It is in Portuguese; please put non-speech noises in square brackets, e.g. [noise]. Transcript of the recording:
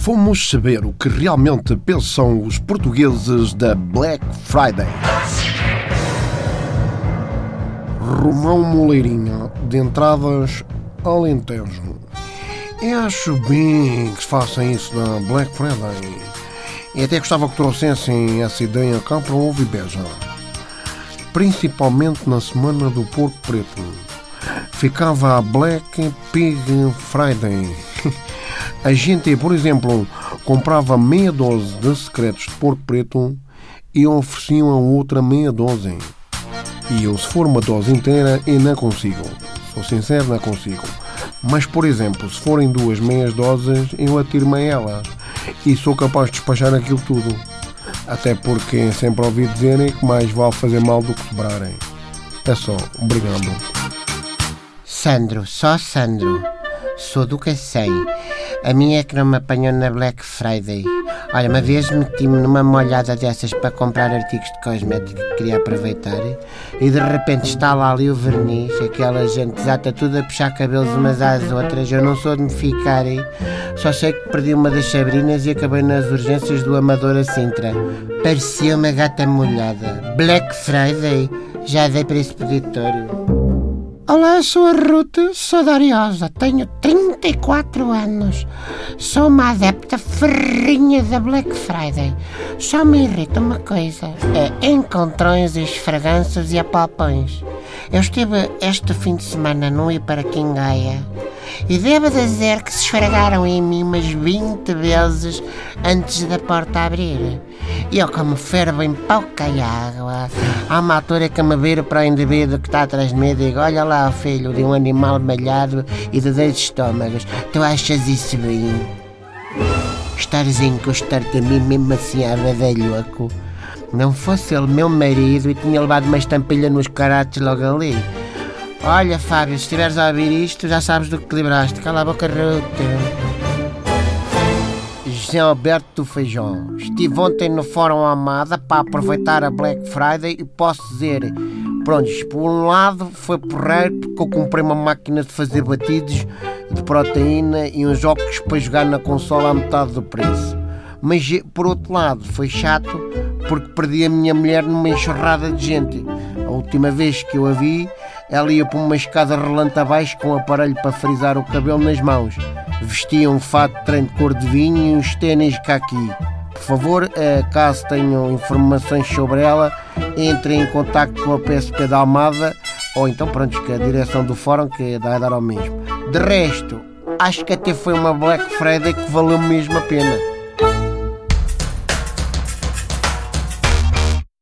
Fomos saber o que realmente pensam os portugueses da Black Friday. Romão Moleirinha, de entradas Alentejo. Eu acho bem que se façam isso na Black Friday. E até gostava que trouxessem essa ideia cá para o Beja. Principalmente na semana do Porco Preto. Ficava a Black Pig Friday. [laughs] A gente, por exemplo, comprava meia dose de secretos de porco preto e ofereciam a outra meia dose. E eu, se for uma dose inteira, eu não consigo. Sou sincero, não consigo. Mas, por exemplo, se forem duas meias doses, eu atiro-me a elas. E sou capaz de despachar aquilo tudo. Até porque sempre ouvi dizerem que mais vale fazer mal do que sobrarem. É só. Obrigado. Sandro, só Sandro. Sou do Cacém. A minha é que não me apanhou na Black Friday. Olha, uma vez meti-me numa molhada dessas para comprar artigos de cosmética que queria aproveitar e de repente está lá ali o verniz, aquela gente desata tudo a puxar cabelos umas às outras. Eu não sou de me ficar, só sei que perdi uma das sabrinas e acabei nas urgências do Amador a Sintra. Parecia uma gata molhada. Black Friday, já dei para esse peditório. Olá, sou a Ruth, Ariosa, tenho 34 anos. Sou uma adepta ferrinha da Black Friday. Só me irrita uma coisa: é encontrões, esfraganças e apalpões. Eu estive este fim de semana no ir para Quingaia e devo dizer que se esfregaram em mim umas 20 vezes antes da porta abrir. E eu, como fervo em pouca água, há uma altura que me viro para o indivíduo que está atrás de mim e digo: Olha lá, filho de um animal malhado e de dois estômagos, tu achas isso bem? Estares a encostar-te a mim mesmo assim a louco. Não fosse ele meu marido e tinha levado uma estampilha nos carates logo ali. Olha, Fábio, se estiveres a ouvir isto, já sabes do que te libraste. Cala a boca, Ruth. José Alberto Feijão. Estive ontem no Fórum Amada para aproveitar a Black Friday e posso dizer, pronto, por um lado foi porreiro porque eu comprei uma máquina de fazer batidos de proteína e uns óculos para jogar na consola à metade do preço. Mas por outro lado foi chato porque perdi a minha mulher numa enxurrada de gente. Última vez que eu a vi, ela ia por uma escada relante abaixo com um aparelho para frisar o cabelo nas mãos. Vestia um fato de treino de cor de vinho e uns tênis caqui. Por favor, eh, caso tenham informações sobre ela, entrem em contato com a PSP da Almada ou então, pronto, com a direção do fórum que dá dar ao mesmo. De resto, acho que até foi uma Black Friday que valeu mesmo a pena.